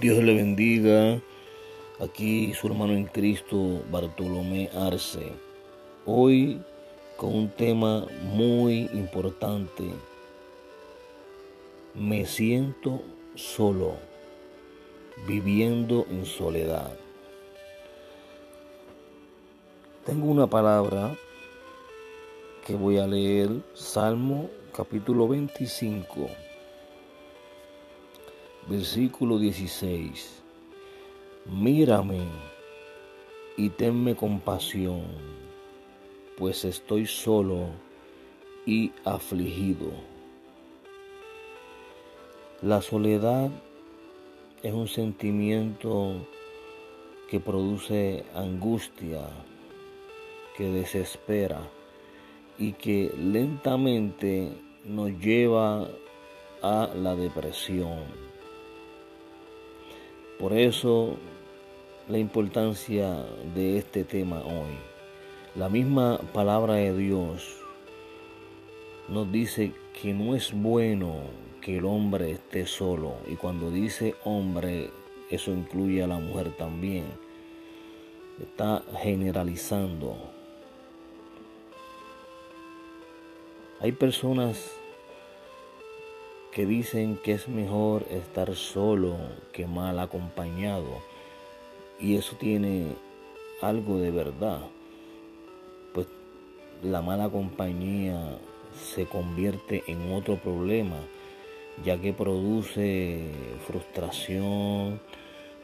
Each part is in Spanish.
Dios le bendiga. Aquí su hermano en Cristo, Bartolomé Arce. Hoy con un tema muy importante. Me siento solo, viviendo en soledad. Tengo una palabra que voy a leer, Salmo capítulo 25 versículo 16. Mírame y tenme compasión, pues estoy solo y afligido. La soledad es un sentimiento que produce angustia, que desespera y que lentamente nos lleva a la depresión. Por eso la importancia de este tema hoy. La misma palabra de Dios nos dice que no es bueno que el hombre esté solo. Y cuando dice hombre, eso incluye a la mujer también. Está generalizando. Hay personas que dicen que es mejor estar solo que mal acompañado. Y eso tiene algo de verdad. Pues la mala compañía se convierte en otro problema, ya que produce frustración,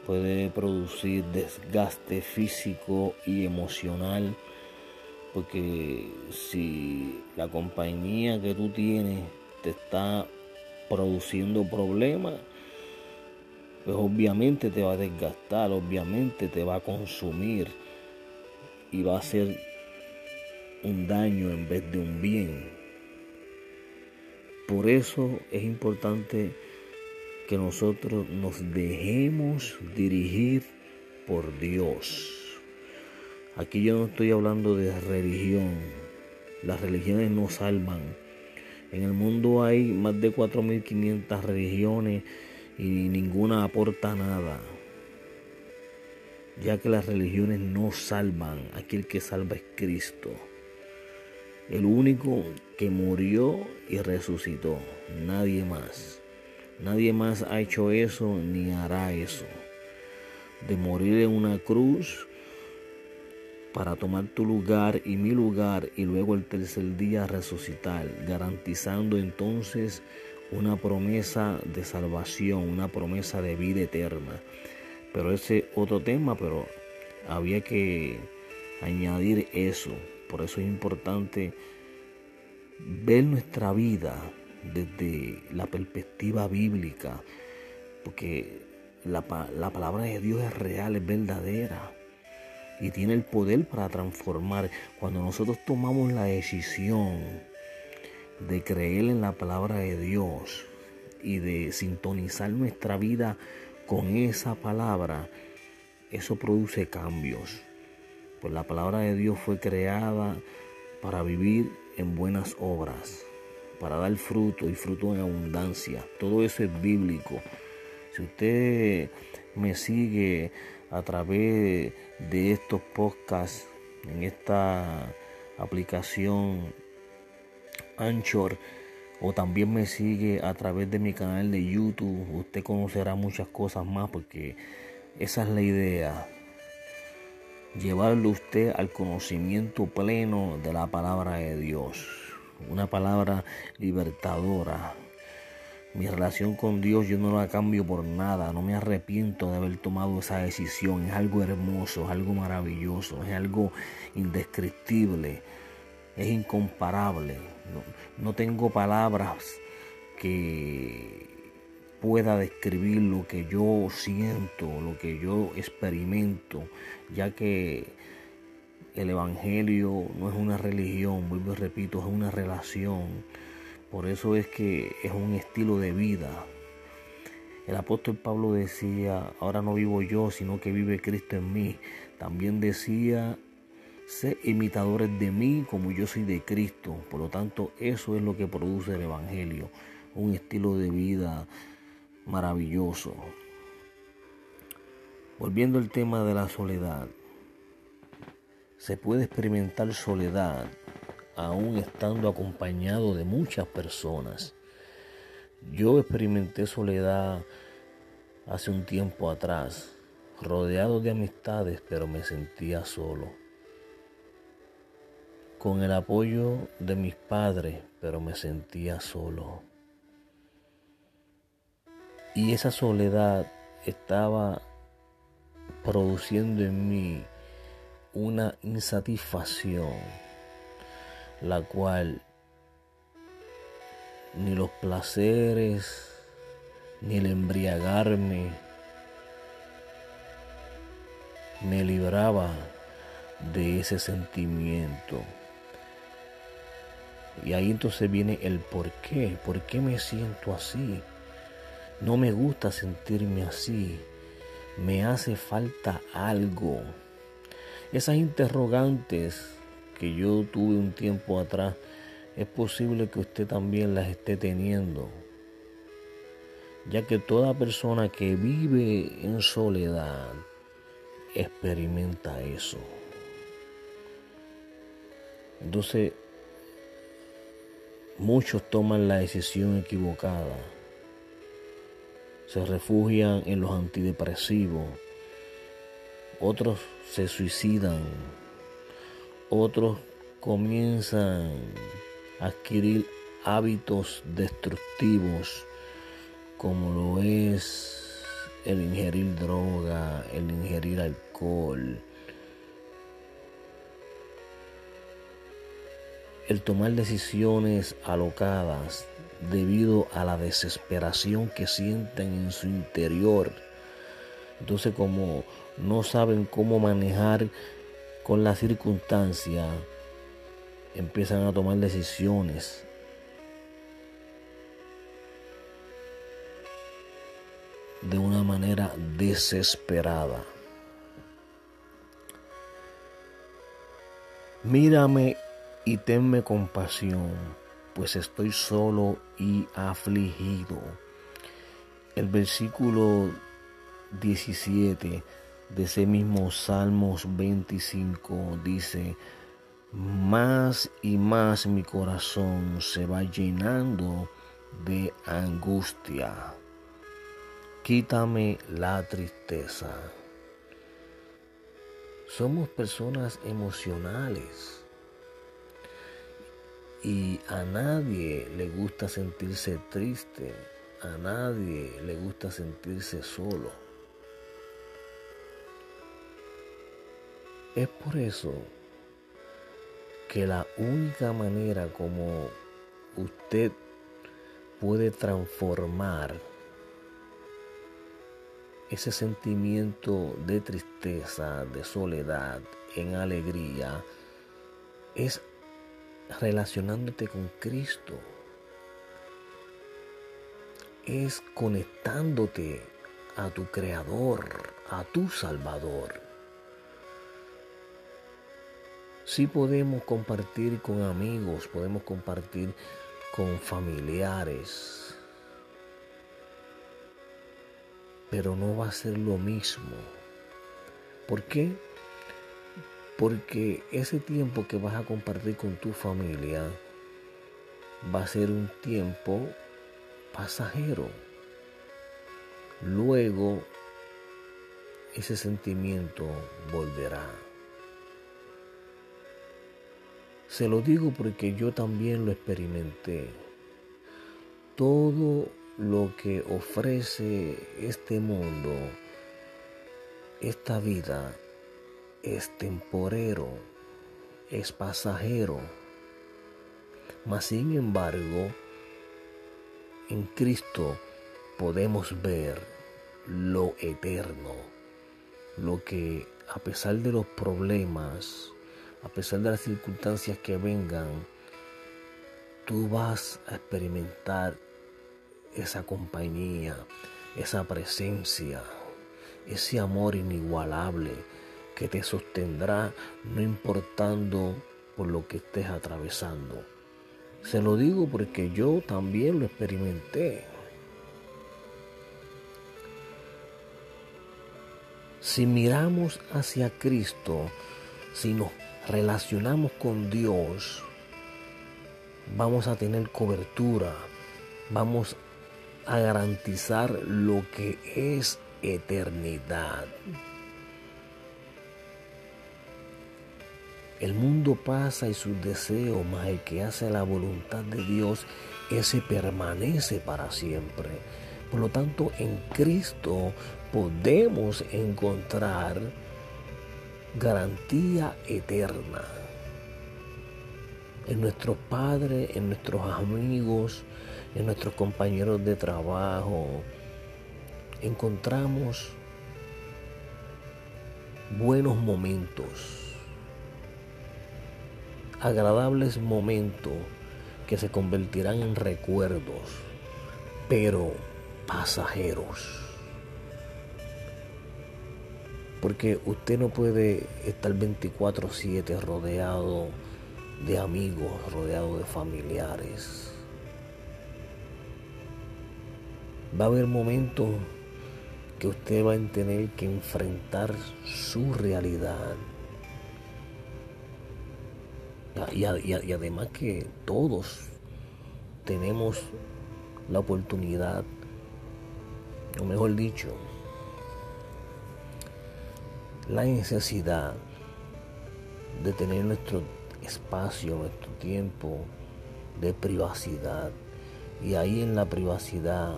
puede producir desgaste físico y emocional, porque si la compañía que tú tienes te está produciendo problemas, pues obviamente te va a desgastar, obviamente te va a consumir y va a hacer un daño en vez de un bien. Por eso es importante que nosotros nos dejemos dirigir por Dios. Aquí yo no estoy hablando de religión. Las religiones no salvan en el mundo hay más de 4.500 religiones y ninguna aporta nada. Ya que las religiones no salvan, aquí el que salva es Cristo. El único que murió y resucitó, nadie más. Nadie más ha hecho eso ni hará eso. De morir en una cruz para tomar tu lugar y mi lugar y luego el tercer día resucitar, garantizando entonces una promesa de salvación, una promesa de vida eterna. Pero ese otro tema, pero había que añadir eso. Por eso es importante ver nuestra vida desde la perspectiva bíblica, porque la, la palabra de Dios es real, es verdadera y tiene el poder para transformar. Cuando nosotros tomamos la decisión de creer en la palabra de Dios y de sintonizar nuestra vida con esa palabra, eso produce cambios. Pues la palabra de Dios fue creada para vivir en buenas obras, para dar fruto y fruto en abundancia. Todo eso es bíblico. Si usted me sigue a través de estos podcasts en esta aplicación Anchor o también me sigue a través de mi canal de YouTube, usted conocerá muchas cosas más porque esa es la idea. Llevarlo usted al conocimiento pleno de la palabra de Dios. Una palabra libertadora, mi relación con Dios yo no la cambio por nada, no me arrepiento de haber tomado esa decisión, es algo hermoso, es algo maravilloso, es algo indescriptible, es incomparable. No, tengo palabras que pueda describir lo que yo siento, lo que yo experimento, ya que el Evangelio no es una religión, vuelvo y repito, es una relación por eso es que es un estilo de vida. El apóstol Pablo decía, ahora no vivo yo, sino que vive Cristo en mí. También decía, sé imitadores de mí como yo soy de Cristo. Por lo tanto, eso es lo que produce el Evangelio, un estilo de vida maravilloso. Volviendo al tema de la soledad, se puede experimentar soledad aún estando acompañado de muchas personas. Yo experimenté soledad hace un tiempo atrás, rodeado de amistades, pero me sentía solo. Con el apoyo de mis padres, pero me sentía solo. Y esa soledad estaba produciendo en mí una insatisfacción, la cual ni los placeres, ni el embriagarme me libraba de ese sentimiento. Y ahí entonces viene el por qué, por qué me siento así. No me gusta sentirme así. Me hace falta algo. Esas interrogantes que yo tuve un tiempo atrás, es posible que usted también las esté teniendo. Ya que toda persona que vive en soledad experimenta eso. Entonces, muchos toman la decisión equivocada. Se refugian en los antidepresivos. Otros se suicidan. Otros comienzan a adquirir hábitos destructivos como lo es el ingerir droga, el ingerir alcohol, el tomar decisiones alocadas debido a la desesperación que sienten en su interior. Entonces como no saben cómo manejar con la circunstancia, empiezan a tomar decisiones. de una manera desesperada. Mírame y tenme compasión, pues estoy solo y afligido. El versículo 17 de ese mismo Salmos 25 dice, más y más mi corazón se va llenando de angustia. Quítame la tristeza. Somos personas emocionales y a nadie le gusta sentirse triste, a nadie le gusta sentirse solo. Es por eso que la única manera como usted puede transformar ese sentimiento de tristeza, de soledad, en alegría, es relacionándote con Cristo. Es conectándote a tu Creador, a tu Salvador. Sí podemos compartir con amigos, podemos compartir con familiares, pero no va a ser lo mismo. ¿Por qué? Porque ese tiempo que vas a compartir con tu familia va a ser un tiempo pasajero. Luego ese sentimiento volverá. Se lo digo porque yo también lo experimenté. Todo lo que ofrece este mundo, esta vida, es temporero, es pasajero. Mas sin embargo, en Cristo podemos ver lo eterno, lo que a pesar de los problemas, a pesar de las circunstancias que vengan, tú vas a experimentar esa compañía, esa presencia, ese amor inigualable que te sostendrá no importando por lo que estés atravesando. Se lo digo porque yo también lo experimenté. Si miramos hacia Cristo, si nos relacionamos con Dios, vamos a tener cobertura, vamos a garantizar lo que es eternidad. El mundo pasa y sus deseos, más el que hace la voluntad de Dios, ese permanece para siempre. Por lo tanto, en Cristo podemos encontrar garantía eterna. En nuestros padres, en nuestros amigos, en nuestros compañeros de trabajo, encontramos buenos momentos agradables momentos que se convertirán en recuerdos, pero pasajeros. Porque usted no puede estar 24/7 rodeado de amigos, rodeado de familiares. Va a haber momentos que usted va a tener que enfrentar su realidad y, además que todos tenemos la oportunidad, o mejor dicho, la necesidad de tener nuestro espacio, nuestro tiempo de privacidad. Y ahí en la privacidad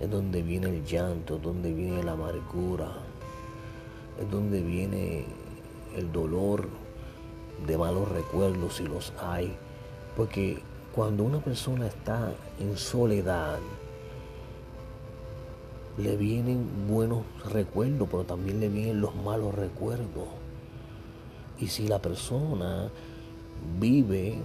es donde viene el llanto, donde viene la amargura, es donde viene el dolor de malos recuerdos si los hay. Porque cuando una persona está en soledad, le vienen buenos recuerdos, pero también le vienen los malos recuerdos. Y si la persona vive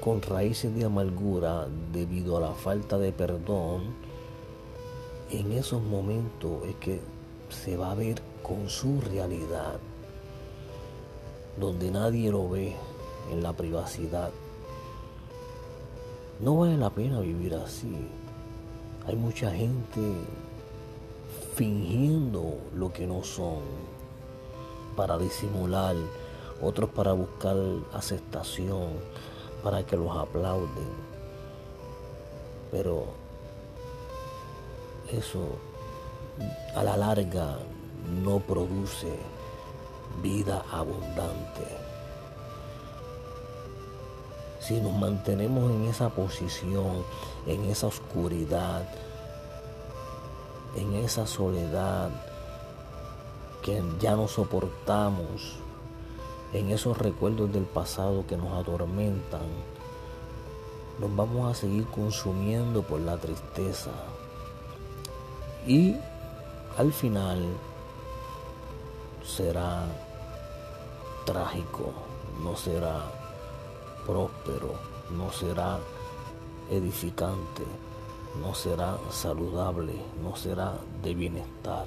con raíces de amargura debido a la falta de perdón, en esos momentos es que se va a ver con su realidad donde nadie lo ve en la privacidad. No vale la pena vivir así. Hay mucha gente fingiendo lo que no son para disimular, otros para buscar aceptación, para que los aplauden. Pero eso a la larga no produce vida abundante. Si nos mantenemos en esa posición, en esa oscuridad, en esa soledad que ya no soportamos, en esos recuerdos del pasado que nos atormentan, nos vamos a seguir consumiendo por la tristeza. Y al final será trágico, no será próspero, no será edificante, no será saludable, no será de bienestar.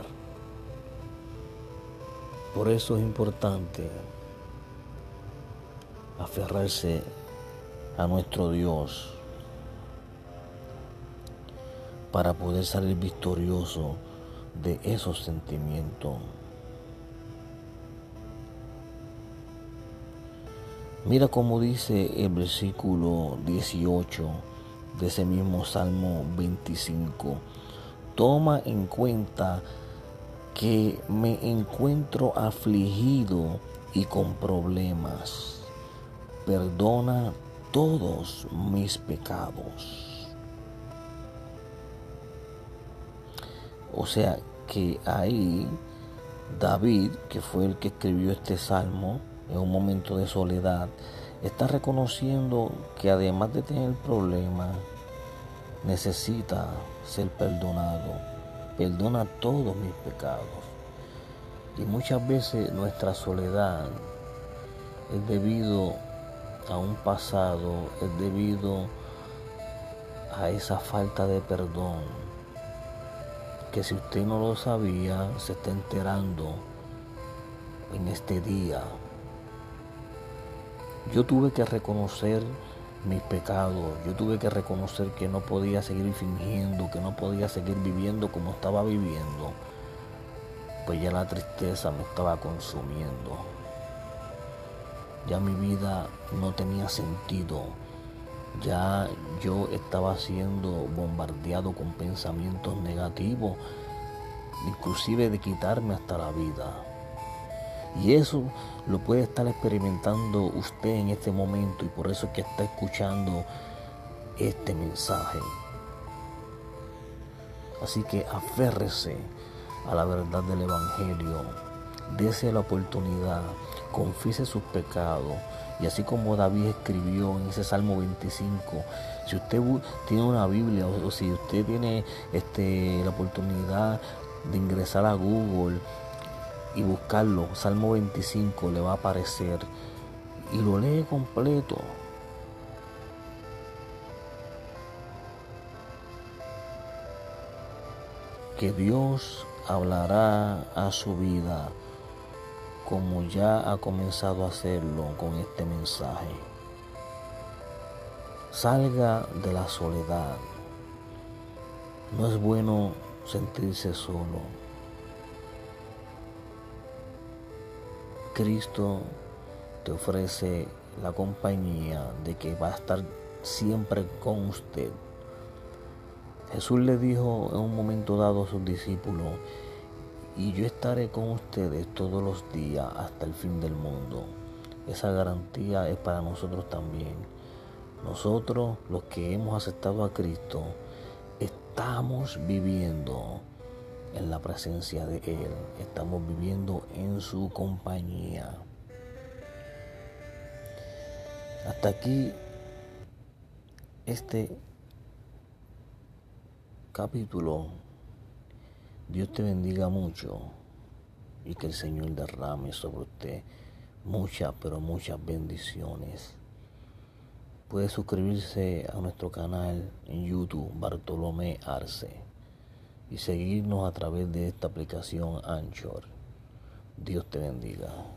Por eso es importante aferrarse a nuestro Dios para poder salir victorioso de esos sentimientos. Mira cómo dice el versículo 18 de ese mismo Salmo 25. Toma en cuenta que me encuentro afligido y con problemas. Perdona todos mis pecados. O sea que ahí David, que fue el que escribió este salmo, en un momento de soledad, está reconociendo que además de tener problemas, necesita ser perdonado. Perdona todos mis pecados. Y muchas veces nuestra soledad es debido a un pasado, es debido a esa falta de perdón. Que si usted no lo sabía, se está enterando en este día yo tuve que reconocer mis pecados, yo tuve que reconocer que no podía seguir fingiendo, que no podía seguir viviendo como estaba viviendo, pues ya la tristeza me estaba consumiendo. Ya mi vida no tenía sentido. Ya yo estaba siendo bombardeado con pensamientos negativos, inclusive de quitarme hasta la vida. Y eso lo puede estar experimentando usted en este momento y por eso es que está escuchando este mensaje. Así que aférrese a la verdad del Evangelio, dése la oportunidad, confiese sus pecados. Y así como David escribió en ese Salmo 25, si usted tiene una Biblia o, si usted tiene este, la oportunidad de ingresar a Google y buscarlo, Salmo 25 le va a aparecer y lo lee completo. Que Dios hablará a su vida como ya ha comenzado a hacerlo con este mensaje. Salga de la soledad. No es bueno sentirse solo. Cristo te ofrece la compañía de que va a estar siempre con usted. Jesús le dijo en un momento dado a sus discípulos, y yo estaré con ustedes todos los días hasta el fin del mundo. Esa garantía es para nosotros también. Nosotros, los que hemos aceptado a Cristo, estamos viviendo en la presencia de Él. Estamos viviendo en su compañía. Hasta aquí este capítulo. Dios te bendiga mucho y que el Señor derrame sobre usted muchas, pero muchas bendiciones. Puede suscribirse a nuestro canal en YouTube Bartolomé Arce y seguirnos a través de esta aplicación Anchor. Dios te bendiga.